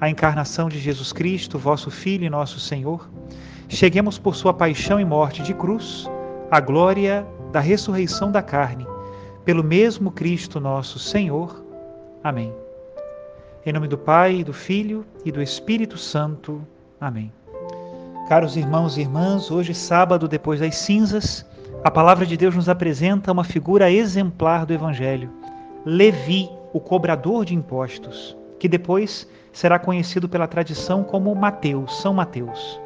a encarnação de Jesus Cristo, vosso Filho e nosso Senhor, cheguemos por sua paixão e morte de cruz à glória da ressurreição da carne, pelo mesmo Cristo nosso Senhor. Amém. Em nome do Pai, do Filho e do Espírito Santo. Amém. Caros irmãos e irmãs, hoje, sábado, depois das cinzas, a palavra de Deus nos apresenta uma figura exemplar do Evangelho, Levi, o cobrador de impostos, que depois será conhecido pela tradição como Mateus, São Mateus.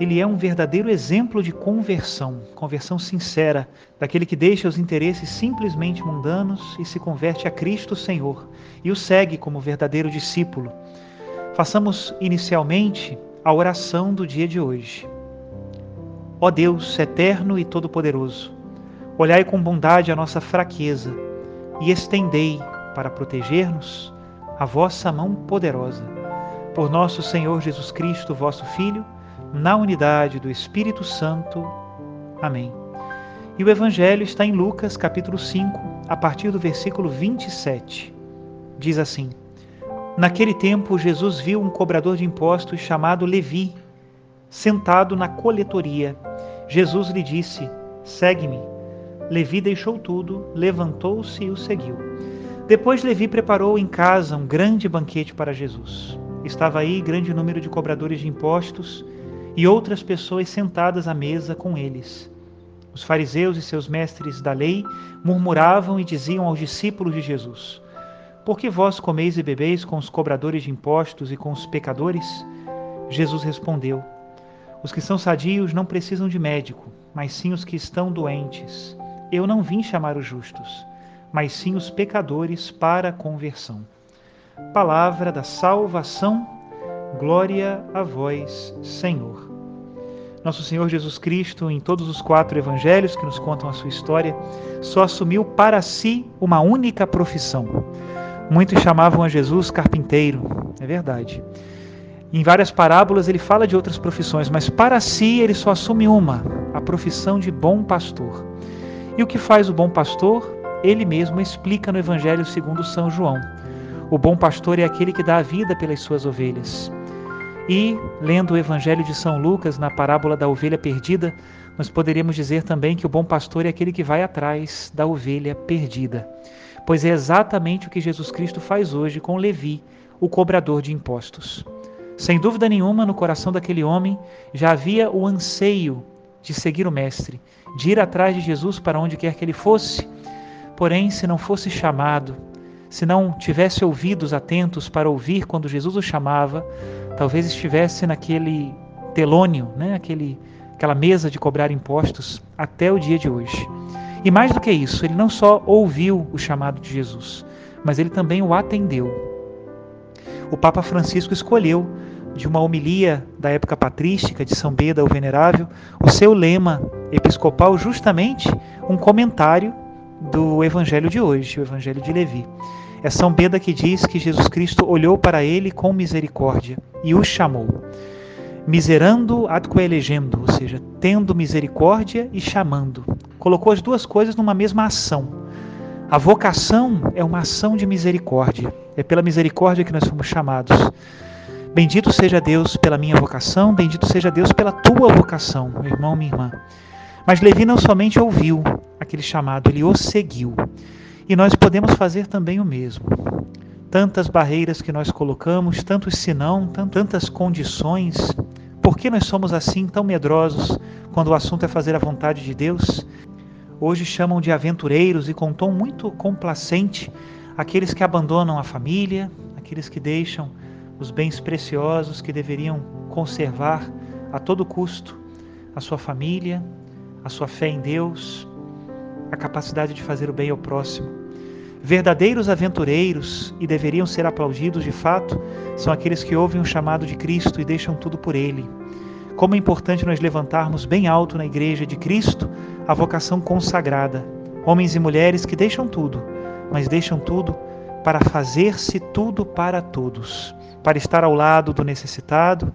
Ele é um verdadeiro exemplo de conversão, conversão sincera, daquele que deixa os interesses simplesmente mundanos e se converte a Cristo Senhor e o segue como verdadeiro discípulo. Façamos inicialmente a oração do dia de hoje. Ó Deus eterno e todo-poderoso, olhai com bondade a nossa fraqueza e estendei, para proteger-nos, a vossa mão poderosa. Por nosso Senhor Jesus Cristo, vosso Filho, na unidade do Espírito Santo. Amém. E o Evangelho está em Lucas, capítulo 5, a partir do versículo 27. Diz assim: Naquele tempo, Jesus viu um cobrador de impostos chamado Levi, sentado na coletoria. Jesus lhe disse: Segue-me. Levi deixou tudo, levantou-se e o seguiu. Depois Levi preparou em casa um grande banquete para Jesus. Estava aí grande número de cobradores de impostos e outras pessoas sentadas à mesa com eles. Os fariseus e seus mestres da lei murmuravam e diziam aos discípulos de Jesus: Por que vós comeis e bebeis com os cobradores de impostos e com os pecadores? Jesus respondeu: Os que são sadios não precisam de médico, mas sim os que estão doentes. Eu não vim chamar os justos mas sim os pecadores para a conversão. Palavra da salvação, glória a vós, Senhor. Nosso Senhor Jesus Cristo, em todos os quatro evangelhos que nos contam a sua história, só assumiu para si uma única profissão. Muitos chamavam a Jesus carpinteiro, é verdade. Em várias parábolas ele fala de outras profissões, mas para si ele só assume uma, a profissão de bom pastor. E o que faz o bom pastor? ele mesmo explica no Evangelho segundo São João. O bom pastor é aquele que dá a vida pelas suas ovelhas. E, lendo o Evangelho de São Lucas, na parábola da ovelha perdida, nós poderíamos dizer também que o bom pastor é aquele que vai atrás da ovelha perdida. Pois é exatamente o que Jesus Cristo faz hoje com Levi, o cobrador de impostos. Sem dúvida nenhuma, no coração daquele homem já havia o anseio de seguir o Mestre, de ir atrás de Jesus para onde quer que ele fosse, Porém, se não fosse chamado, se não tivesse ouvidos atentos para ouvir quando Jesus o chamava, talvez estivesse naquele telônio, né? Aquele, aquela mesa de cobrar impostos até o dia de hoje. E mais do que isso, ele não só ouviu o chamado de Jesus, mas ele também o atendeu. O Papa Francisco escolheu de uma homilia da época patrística de São Beda o Venerável, o seu lema episcopal justamente um comentário do evangelho de hoje, o evangelho de Levi. É São Beda que diz que Jesus Cristo olhou para ele com misericórdia e o chamou. miserando ad coelegendo, ou seja, tendo misericórdia e chamando. Colocou as duas coisas numa mesma ação. A vocação é uma ação de misericórdia. É pela misericórdia que nós fomos chamados. Bendito seja Deus pela minha vocação, bendito seja Deus pela tua vocação, meu irmão, minha irmã. Mas Levi não somente ouviu aquele chamado, ele o seguiu. E nós podemos fazer também o mesmo. Tantas barreiras que nós colocamos, tantos senão, tantas condições. Por que nós somos assim tão medrosos quando o assunto é fazer a vontade de Deus? Hoje chamam de aventureiros e com tom muito complacente aqueles que abandonam a família, aqueles que deixam os bens preciosos que deveriam conservar a todo custo a sua família, a sua fé em Deus, a capacidade de fazer o bem ao próximo. Verdadeiros aventureiros, e deveriam ser aplaudidos de fato, são aqueles que ouvem o chamado de Cristo e deixam tudo por Ele. Como é importante nós levantarmos bem alto na Igreja de Cristo a vocação consagrada, homens e mulheres que deixam tudo, mas deixam tudo para fazer-se tudo para todos, para estar ao lado do necessitado,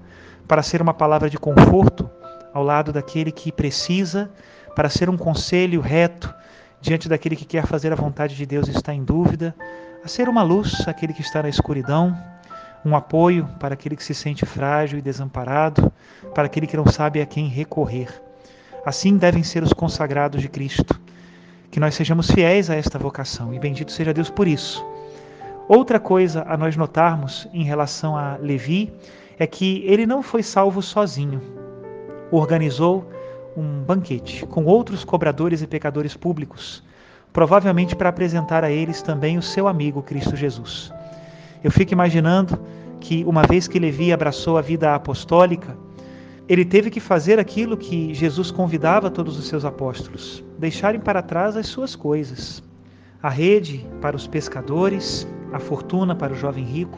para ser uma palavra de conforto ao lado daquele que precisa, para ser um conselho reto diante daquele que quer fazer a vontade de Deus e está em dúvida, a ser uma luz àquele que está na escuridão, um apoio para aquele que se sente frágil e desamparado, para aquele que não sabe a quem recorrer. Assim devem ser os consagrados de Cristo. Que nós sejamos fiéis a esta vocação e bendito seja Deus por isso. Outra coisa a nós notarmos em relação a Levi é que ele não foi salvo sozinho. Organizou um banquete com outros cobradores e pecadores públicos, provavelmente para apresentar a eles também o seu amigo Cristo Jesus. Eu fico imaginando que, uma vez que Levi abraçou a vida apostólica, ele teve que fazer aquilo que Jesus convidava todos os seus apóstolos: deixarem para trás as suas coisas. A rede para os pescadores, a fortuna para o jovem rico.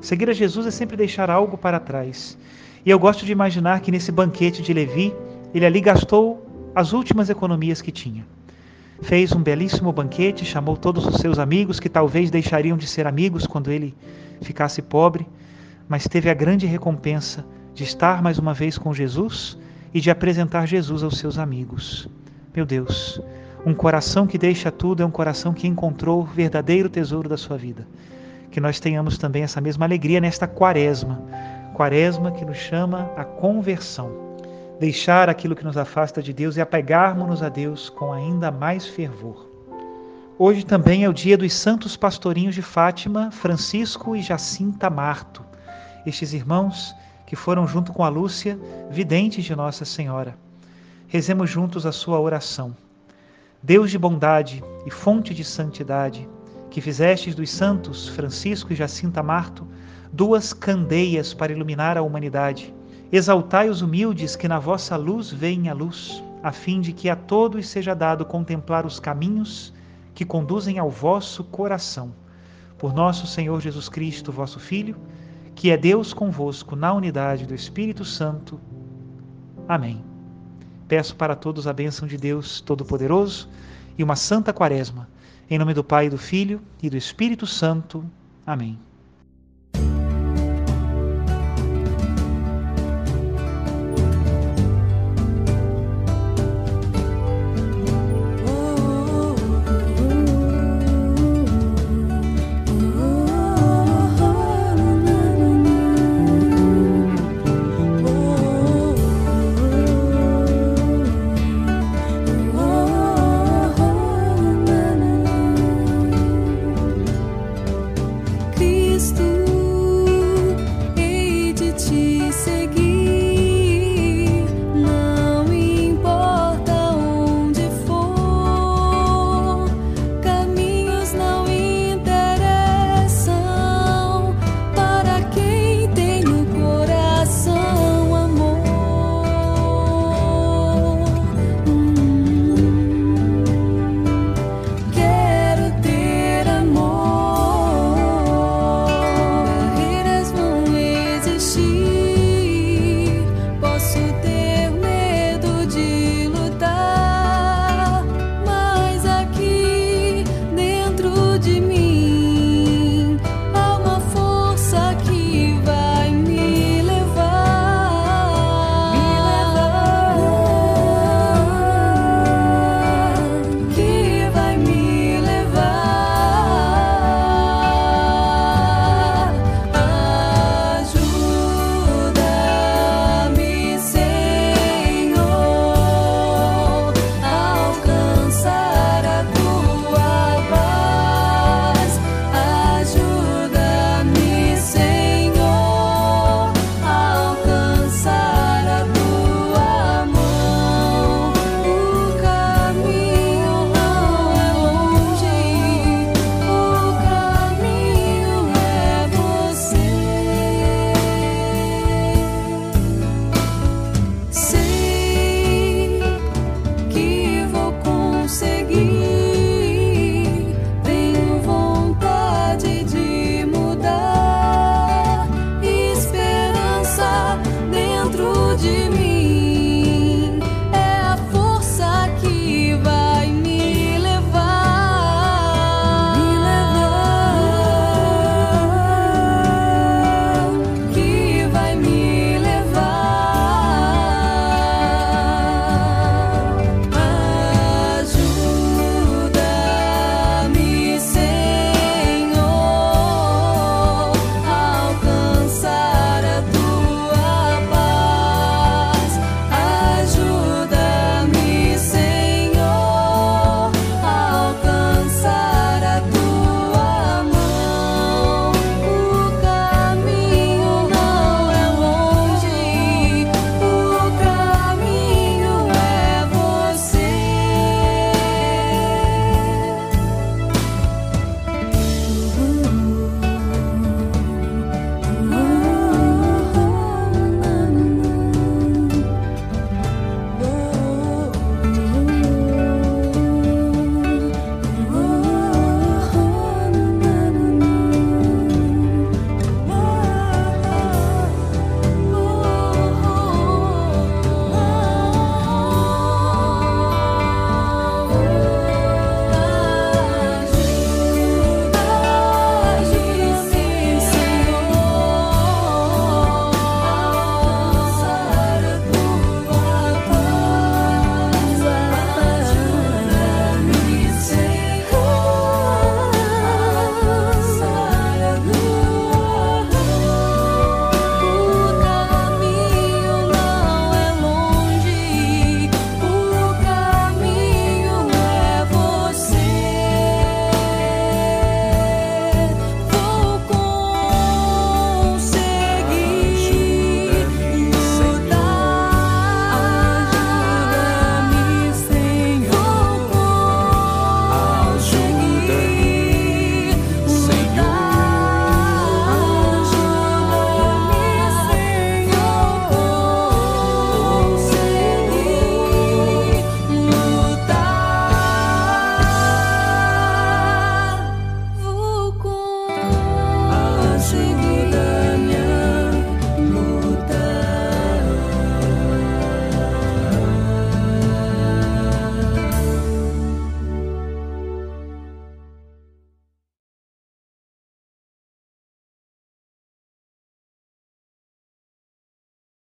Seguir a Jesus é sempre deixar algo para trás. E eu gosto de imaginar que nesse banquete de Levi, ele ali gastou as últimas economias que tinha. Fez um belíssimo banquete, chamou todos os seus amigos, que talvez deixariam de ser amigos quando ele ficasse pobre, mas teve a grande recompensa de estar mais uma vez com Jesus e de apresentar Jesus aos seus amigos. Meu Deus, um coração que deixa tudo é um coração que encontrou o verdadeiro tesouro da sua vida. Que nós tenhamos também essa mesma alegria nesta quaresma, quaresma que nos chama a conversão. Deixar aquilo que nos afasta de Deus e apegarmos-nos a Deus com ainda mais fervor. Hoje também é o dia dos santos pastorinhos de Fátima, Francisco e Jacinta Marto. Estes irmãos que foram junto com a Lúcia, videntes de Nossa Senhora. Rezemos juntos a sua oração. Deus de bondade e fonte de santidade, que fizestes dos santos Francisco e Jacinta Marto duas candeias para iluminar a humanidade, exaltai os humildes que na vossa luz veem a luz, a fim de que a todos seja dado contemplar os caminhos que conduzem ao vosso coração. Por nosso Senhor Jesus Cristo, vosso Filho, que é Deus convosco na unidade do Espírito Santo. Amém. Peço para todos a bênção de Deus Todo-Poderoso e uma santa quaresma. Em nome do Pai, do Filho e do Espírito Santo. Amém.